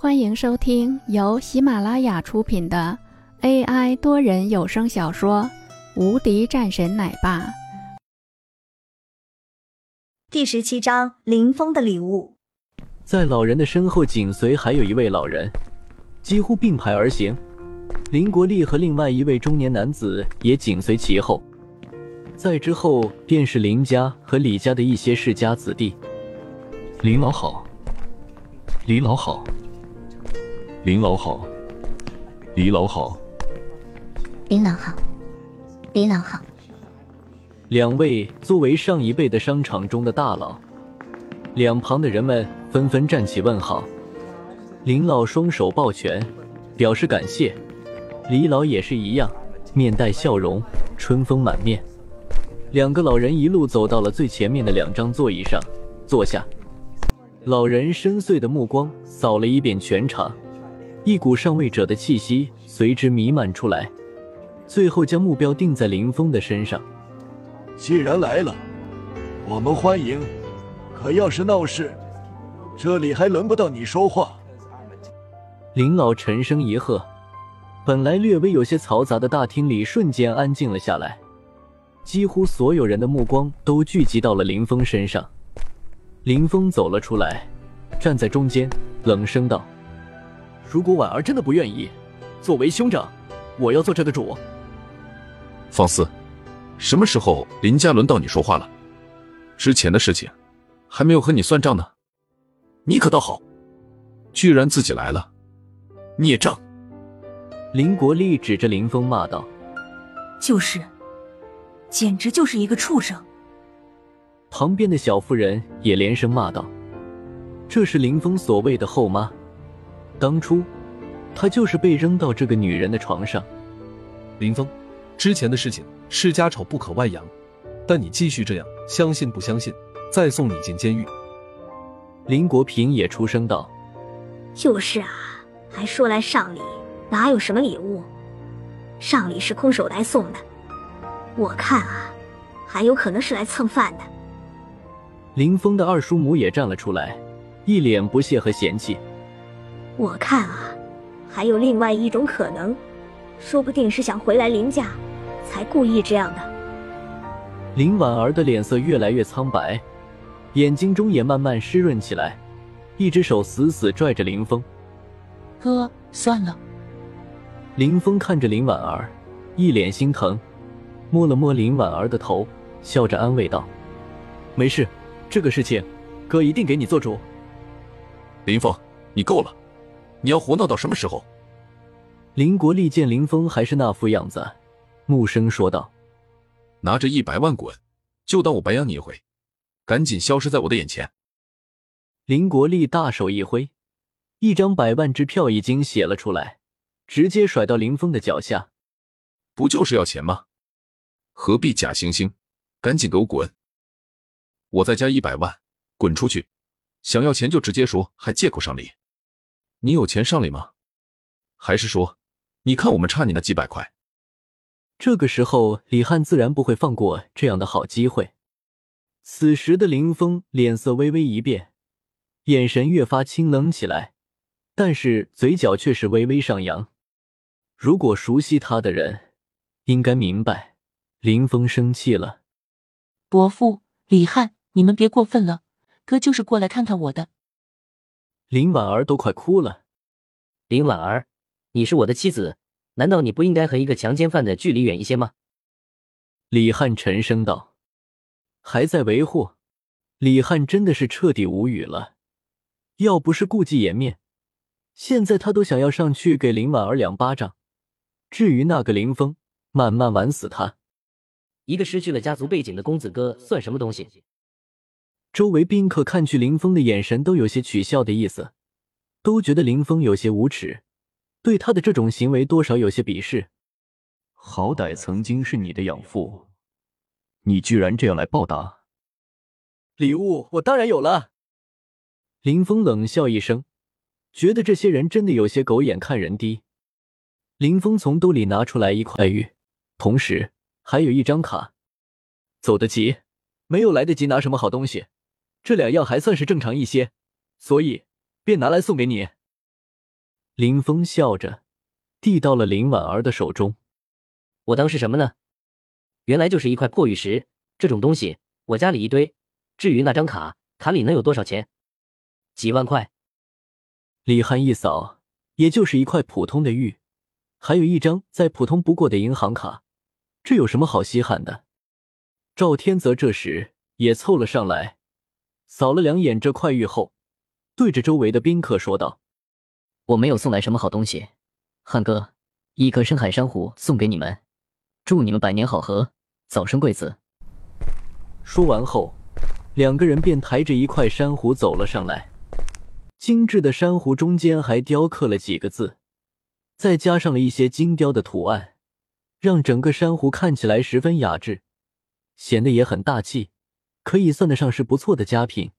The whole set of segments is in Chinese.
欢迎收听由喜马拉雅出品的 AI 多人有声小说《无敌战神奶爸》第十七章：林峰的礼物。在老人的身后紧随还有一位老人，几乎并排而行。林国立和另外一位中年男子也紧随其后。再之后便是林家和李家的一些世家子弟。林老好，李老好，林老好，李老好，林老好，李老好。两位作为上一辈的商场中的大佬，两旁的人们纷纷站起问好。林老双手抱拳，表示感谢。李老也是一样，面带笑容，春风满面。两个老人一路走到了最前面的两张座椅上，坐下。老人深邃的目光扫了一遍全场，一股上位者的气息随之弥漫出来，最后将目标定在林峰的身上。既然来了，我们欢迎。可要是闹事，这里还轮不到你说话。林老沉声一喝，本来略微有些嘈杂的大厅里瞬间安静了下来，几乎所有人的目光都聚集到了林峰身上。林峰走了出来，站在中间，冷声道：“如果婉儿真的不愿意，作为兄长，我要做这个主。”放肆！什么时候林家轮到你说话了？之前的事情还没有和你算账呢。你可倒好，居然自己来了，孽障！林国立指着林峰骂道：“就是，简直就是一个畜生！”旁边的小妇人也连声骂道：“这是林峰所谓的后妈，当初他就是被扔到这个女人的床上。”林峰，之前的事情。是家丑不可外扬，但你继续这样，相信不相信，再送你进监狱。林国平也出声道：“就是啊，还说来上礼，哪有什么礼物？上礼是空手来送的，我看啊，还有可能是来蹭饭的。”林峰的二叔母也站了出来，一脸不屑和嫌弃：“我看啊，还有另外一种可能，说不定是想回来林家。”才故意这样的。林婉儿的脸色越来越苍白，眼睛中也慢慢湿润起来，一只手死死拽着林峰。哥，算了。林峰看着林婉儿，一脸心疼，摸了摸林婉儿的头，笑着安慰道：“没事，这个事情，哥一定给你做主。”林峰，你够了，你要胡闹到什么时候？林国立见林峰还是那副样子。木生说道：“拿着一百万滚，就当我白养你一回，赶紧消失在我的眼前。”林国立大手一挥，一张百万支票已经写了出来，直接甩到林峰的脚下。不就是要钱吗？何必假惺惺？赶紧给我滚！我再加一百万，滚出去！想要钱就直接说，还借口上礼？你有钱上礼吗？还是说，你看我们差你那几百块？这个时候，李汉自然不会放过这样的好机会。此时的林峰脸色微微一变，眼神越发清冷起来，但是嘴角却是微微上扬。如果熟悉他的人，应该明白，林峰生气了。伯父，李汉，你们别过分了，哥就是过来看看我的。林婉儿都快哭了。林婉儿，你是我的妻子。难道你不应该和一个强奸犯的距离远一些吗？李汉沉声道。还在维护，李汉真的是彻底无语了。要不是顾忌颜面，现在他都想要上去给林婉儿两巴掌。至于那个林峰，慢慢玩死他。一个失去了家族背景的公子哥算什么东西？周围宾客看去林峰的眼神都有些取笑的意思，都觉得林峰有些无耻。对他的这种行为多少有些鄙视。好歹曾经是你的养父，你居然这样来报答。礼物我当然有了。林峰冷笑一声，觉得这些人真的有些狗眼看人低。林峰从兜里拿出来一块玉，同时还有一张卡。走得急，没有来得及拿什么好东西，这两样还算是正常一些，所以便拿来送给你。林峰笑着递到了林婉儿的手中。我当是什么呢？原来就是一块破玉石，这种东西我家里一堆。至于那张卡，卡里能有多少钱？几万块。李汉一扫，也就是一块普通的玉，还有一张再普通不过的银行卡，这有什么好稀罕的？赵天泽这时也凑了上来，扫了两眼这块玉后，对着周围的宾客说道：“我没有送来什么好东西，汉哥，一颗深海珊瑚送给你们，祝你们百年好合，早生贵子。”说完后，两个人便抬着一块珊瑚走了上来。精致的珊瑚中间还雕刻了几个字，再加上了一些精雕的图案，让整个珊瑚看起来十分雅致，显得也很大气，可以算得上是不错的佳品。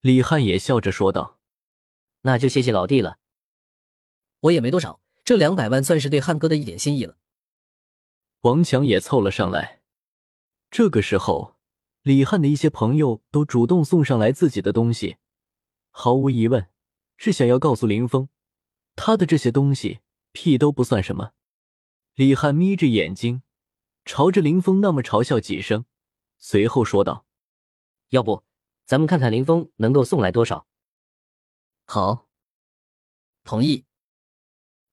李汉也笑着说道：“那就谢谢老弟了，我也没多少，这两百万算是对汉哥的一点心意了。”王强也凑了上来。这个时候，李汉的一些朋友都主动送上来自己的东西。毫无疑问，是想要告诉林峰，他的这些东西屁都不算什么。李汉眯着眼睛，朝着林峰那么嘲笑几声，随后说道：“要不，咱们看看林峰能够送来多少？”好，同意。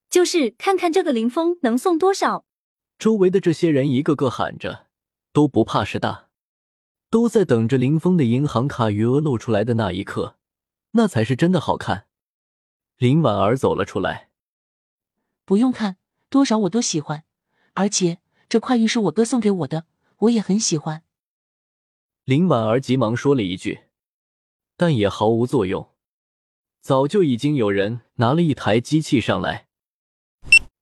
就是看看这个林峰能送多少。周围的这些人一个个喊着，都不怕事大，都在等着林峰的银行卡余额露出来的那一刻。那才是真的好看。林婉儿走了出来，不用看多少我都喜欢，而且这块玉是我哥送给我的，我也很喜欢。林婉儿急忙说了一句，但也毫无作用。早就已经有人拿了一台机器上来，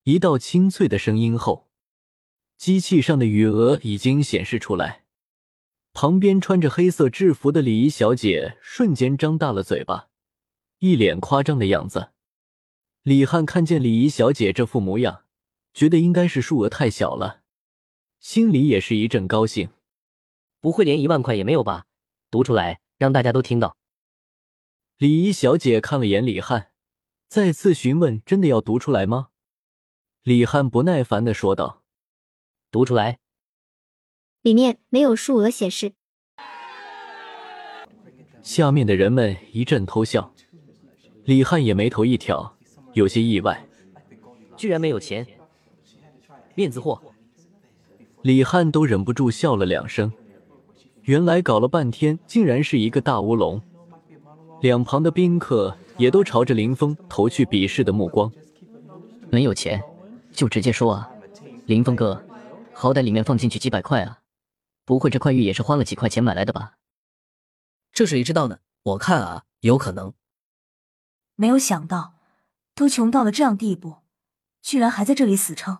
一道清脆的声音后，机器上的余额已经显示出来。旁边穿着黑色制服的礼仪小姐瞬间张大了嘴巴，一脸夸张的样子。李汉看见礼仪小姐这副模样，觉得应该是数额太小了，心里也是一阵高兴。不会连一万块也没有吧？读出来，让大家都听到。礼仪小姐看了眼李汉，再次询问：“真的要读出来吗？”李汉不耐烦的说道：“读出来。”里面没有数额显示。下面的人们一阵偷笑，李汉也眉头一挑，有些意外，居然没有钱，面子货。李汉都忍不住笑了两声，原来搞了半天，竟然是一个大乌龙。两旁的宾客也都朝着林峰投去鄙视的目光。没有钱就直接说啊，林峰哥，好歹里面放进去几百块啊。不会，这块玉也是花了几块钱买来的吧？这谁知道呢？我看啊，有可能。没有想到，都穷到了这样地步，居然还在这里死撑。